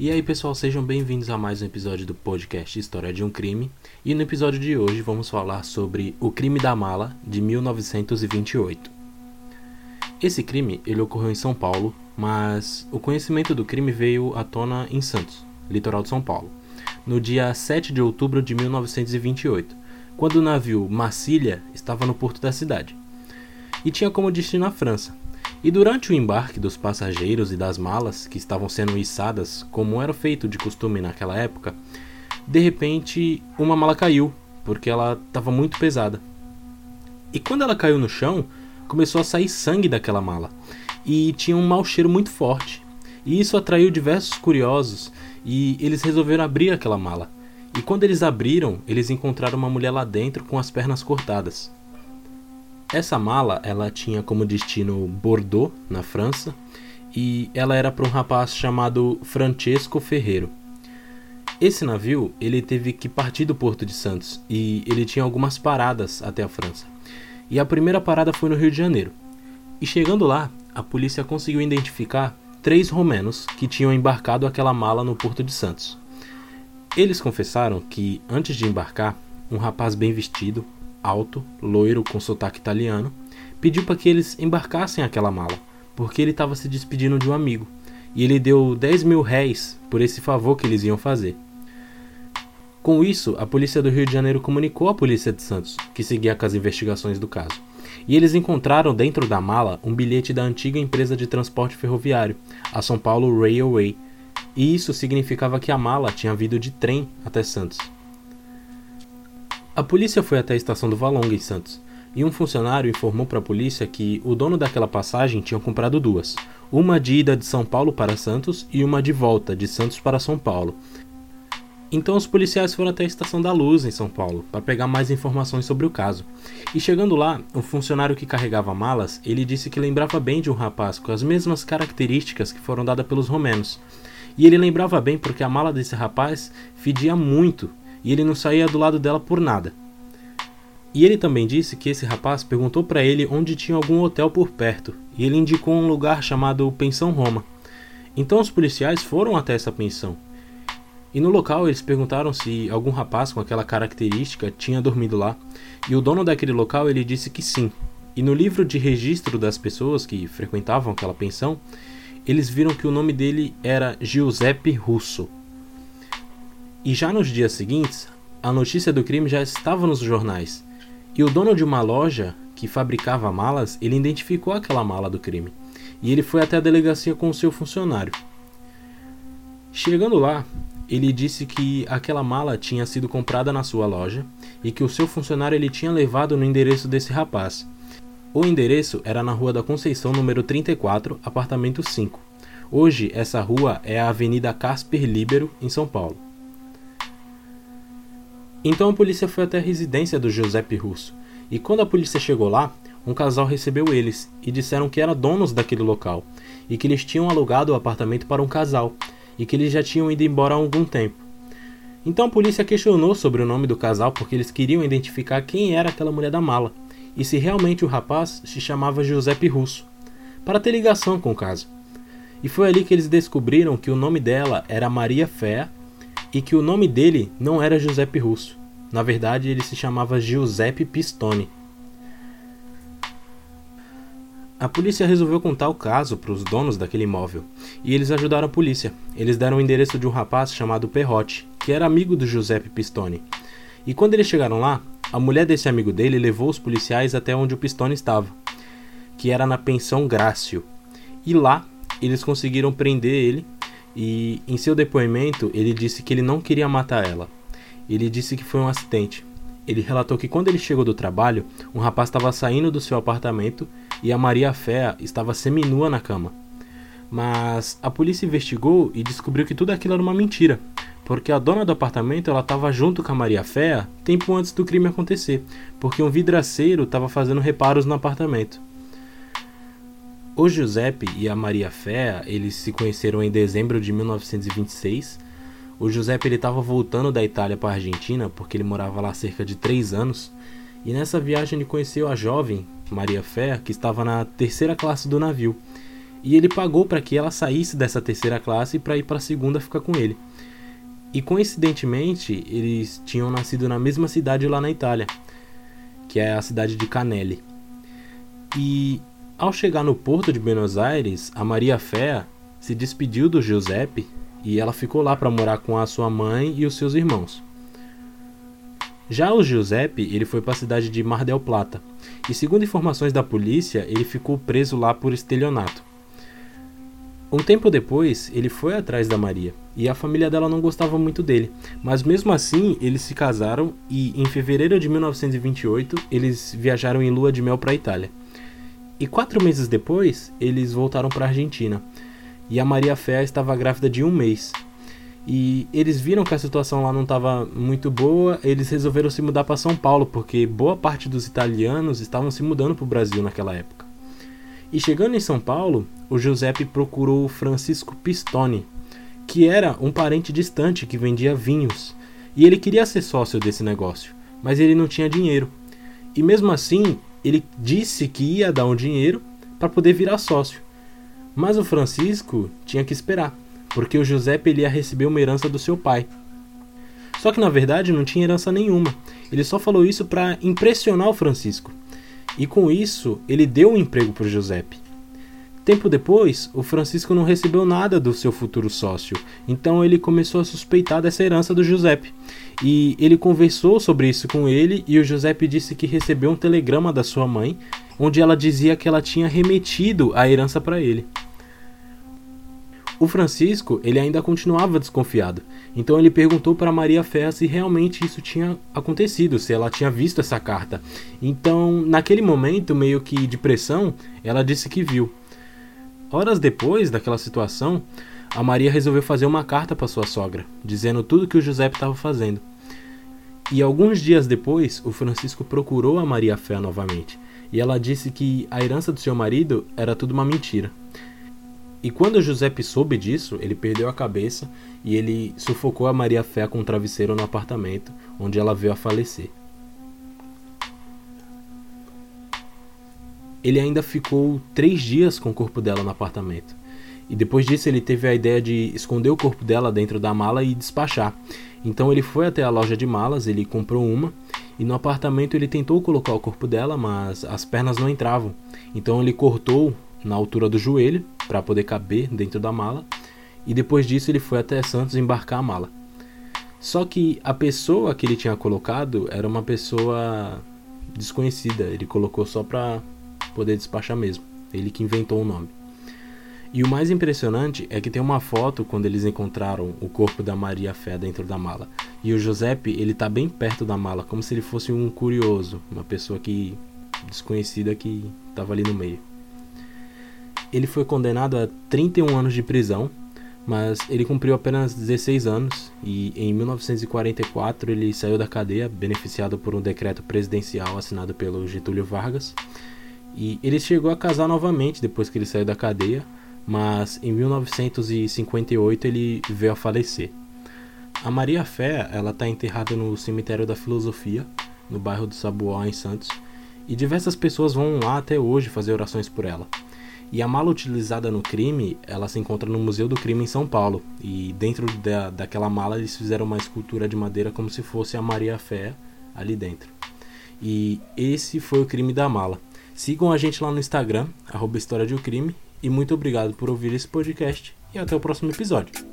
E aí, pessoal, sejam bem-vindos a mais um episódio do podcast História de um Crime. E no episódio de hoje vamos falar sobre o crime da mala de 1928. Esse crime ele ocorreu em São Paulo, mas o conhecimento do crime veio à tona em Santos, litoral de São Paulo, no dia 7 de outubro de 1928, quando o navio Marcília estava no porto da cidade e tinha como destino a França. E durante o embarque dos passageiros e das malas que estavam sendo içadas, como era feito de costume naquela época, de repente uma mala caiu, porque ela estava muito pesada. E quando ela caiu no chão, começou a sair sangue daquela mala, e tinha um mau cheiro muito forte. E isso atraiu diversos curiosos, e eles resolveram abrir aquela mala. E quando eles abriram, eles encontraram uma mulher lá dentro com as pernas cortadas. Essa mala, ela tinha como destino Bordeaux, na França, e ela era para um rapaz chamado Francesco Ferreiro. Esse navio, ele teve que partir do Porto de Santos e ele tinha algumas paradas até a França. E a primeira parada foi no Rio de Janeiro. E chegando lá, a polícia conseguiu identificar três romenos que tinham embarcado aquela mala no Porto de Santos. Eles confessaram que, antes de embarcar, um rapaz bem vestido, alto, loiro com sotaque italiano, pediu para que eles embarcassem aquela mala, porque ele estava se despedindo de um amigo, e ele deu 10 mil réis por esse favor que eles iam fazer. Com isso, a polícia do Rio de Janeiro comunicou à polícia de Santos, que seguia com as investigações do caso. E eles encontraram dentro da mala um bilhete da antiga empresa de transporte ferroviário, a São Paulo Railway, e isso significava que a mala tinha vindo de trem até Santos. A polícia foi até a estação do Valonga em Santos, e um funcionário informou para a polícia que o dono daquela passagem tinha comprado duas, uma de ida de São Paulo para Santos e uma de volta de Santos para São Paulo. Então os policiais foram até a Estação da Luz em São Paulo para pegar mais informações sobre o caso. E chegando lá, o funcionário que carregava malas, ele disse que lembrava bem de um rapaz com as mesmas características que foram dadas pelos romenos. E ele lembrava bem porque a mala desse rapaz fedia muito e ele não saía do lado dela por nada. E ele também disse que esse rapaz perguntou para ele onde tinha algum hotel por perto, e ele indicou um lugar chamado Pensão Roma. Então os policiais foram até essa pensão. E no local eles perguntaram se algum rapaz com aquela característica tinha dormido lá, e o dono daquele local ele disse que sim. E no livro de registro das pessoas que frequentavam aquela pensão, eles viram que o nome dele era Giuseppe Russo. E já nos dias seguintes, a notícia do crime já estava nos jornais. E o dono de uma loja que fabricava malas, ele identificou aquela mala do crime. E ele foi até a delegacia com o seu funcionário. Chegando lá, ele disse que aquela mala tinha sido comprada na sua loja e que o seu funcionário ele tinha levado no endereço desse rapaz. O endereço era na Rua da Conceição, número 34, apartamento 5. Hoje, essa rua é a Avenida Casper Libero, em São Paulo. Então a polícia foi até a residência do Giuseppe Russo, e quando a polícia chegou lá, um casal recebeu eles e disseram que eram donos daquele local e que eles tinham alugado o apartamento para um casal e que eles já tinham ido embora há algum tempo. Então a polícia questionou sobre o nome do casal porque eles queriam identificar quem era aquela mulher da mala e se realmente o rapaz se chamava Giuseppe Russo, para ter ligação com o caso. E foi ali que eles descobriram que o nome dela era Maria Fé e que o nome dele não era Giuseppe Russo. Na verdade, ele se chamava Giuseppe Pistone. A polícia resolveu contar o caso para os donos daquele imóvel e eles ajudaram a polícia. Eles deram o endereço de um rapaz chamado Perrotti, que era amigo do Giuseppe Pistone. E quando eles chegaram lá, a mulher desse amigo dele levou os policiais até onde o Pistone estava, que era na pensão Grácio. E lá eles conseguiram prender ele e em seu depoimento ele disse que ele não queria matar ela. Ele disse que foi um acidente. Ele relatou que quando ele chegou do trabalho, um rapaz estava saindo do seu apartamento e a Maria Fé estava seminua na cama. Mas a polícia investigou e descobriu que tudo aquilo era uma mentira, porque a dona do apartamento ela estava junto com a Maria Fé tempo antes do crime acontecer, porque um vidraceiro estava fazendo reparos no apartamento. O Giuseppe e a Maria Fé, eles se conheceram em dezembro de 1926. O Giuseppe estava voltando da Itália para a Argentina, porque ele morava lá cerca de três anos. E nessa viagem ele conheceu a jovem Maria Fé, que estava na terceira classe do navio. e ele pagou para que ela saísse dessa terceira classe para ir para a segunda ficar com ele. E coincidentemente, eles tinham nascido na mesma cidade lá na Itália, que é a cidade de Canelli. E ao chegar no porto de Buenos Aires, a Maria Fé se despediu do Giuseppe e ela ficou lá para morar com a sua mãe e os seus irmãos. Já o Giuseppe, ele foi para a cidade de Mar del Plata, e segundo informações da polícia, ele ficou preso lá por estelionato. Um tempo depois, ele foi atrás da Maria e a família dela não gostava muito dele, mas mesmo assim eles se casaram e em fevereiro de 1928 eles viajaram em lua de mel para a Itália. E quatro meses depois eles voltaram para a Argentina e a Maria Fé estava grávida de um mês. E eles viram que a situação lá não estava muito boa, eles resolveram se mudar para São Paulo porque boa parte dos italianos estavam se mudando para o Brasil naquela época. E chegando em São Paulo, o Giuseppe procurou Francisco Pistone, que era um parente distante que vendia vinhos, e ele queria ser sócio desse negócio, mas ele não tinha dinheiro. E mesmo assim, ele disse que ia dar um dinheiro para poder virar sócio. Mas o Francisco tinha que esperar, porque o Giuseppe ia receber uma herança do seu pai. Só que na verdade não tinha herança nenhuma. Ele só falou isso para impressionar o Francisco. E com isso, ele deu um emprego para o Giuseppe. Tempo depois, o Francisco não recebeu nada do seu futuro sócio, então ele começou a suspeitar dessa herança do Giuseppe. E ele conversou sobre isso com ele e o Giuseppe disse que recebeu um telegrama da sua mãe, onde ela dizia que ela tinha remetido a herança para ele. O Francisco, ele ainda continuava desconfiado. Então ele perguntou para Maria Fé se realmente isso tinha acontecido, se ela tinha visto essa carta. Então, naquele momento, meio que de pressão, ela disse que viu. Horas depois daquela situação, a Maria resolveu fazer uma carta para sua sogra, dizendo tudo que o Giuseppe estava fazendo. E alguns dias depois, o Francisco procurou a Maria Fé novamente, e ela disse que a herança do seu marido era tudo uma mentira. E quando Giuseppe soube disso, ele perdeu a cabeça e ele sufocou a Maria Fé com um travesseiro no apartamento, onde ela veio a falecer. Ele ainda ficou três dias com o corpo dela no apartamento. E depois disso ele teve a ideia de esconder o corpo dela dentro da mala e despachar. Então ele foi até a loja de malas, ele comprou uma e no apartamento ele tentou colocar o corpo dela, mas as pernas não entravam. Então ele cortou na altura do joelho para poder caber dentro da mala. E depois disso ele foi até Santos embarcar a mala. Só que a pessoa que ele tinha colocado era uma pessoa desconhecida. Ele colocou só para poder despachar mesmo. Ele que inventou o nome. E o mais impressionante é que tem uma foto quando eles encontraram o corpo da Maria Fé dentro da mala. E o Giuseppe, ele tá bem perto da mala, como se ele fosse um curioso, uma pessoa que desconhecida que estava ali no meio. Ele foi condenado a 31 anos de prisão, mas ele cumpriu apenas 16 anos e em 1944 ele saiu da cadeia, beneficiado por um decreto presidencial assinado pelo Getúlio Vargas. E ele chegou a casar novamente depois que ele saiu da cadeia, mas em 1958 ele veio a falecer. A Maria Fé, ela está enterrada no cemitério da Filosofia, no bairro do Sabuó, em Santos, e diversas pessoas vão lá até hoje fazer orações por ela. E a mala utilizada no crime, ela se encontra no Museu do Crime em São Paulo. E dentro da, daquela mala eles fizeram uma escultura de madeira como se fosse a Maria Fé ali dentro. E esse foi o crime da mala. Sigam a gente lá no Instagram, arroba História de um Crime. E muito obrigado por ouvir esse podcast. E até o próximo episódio.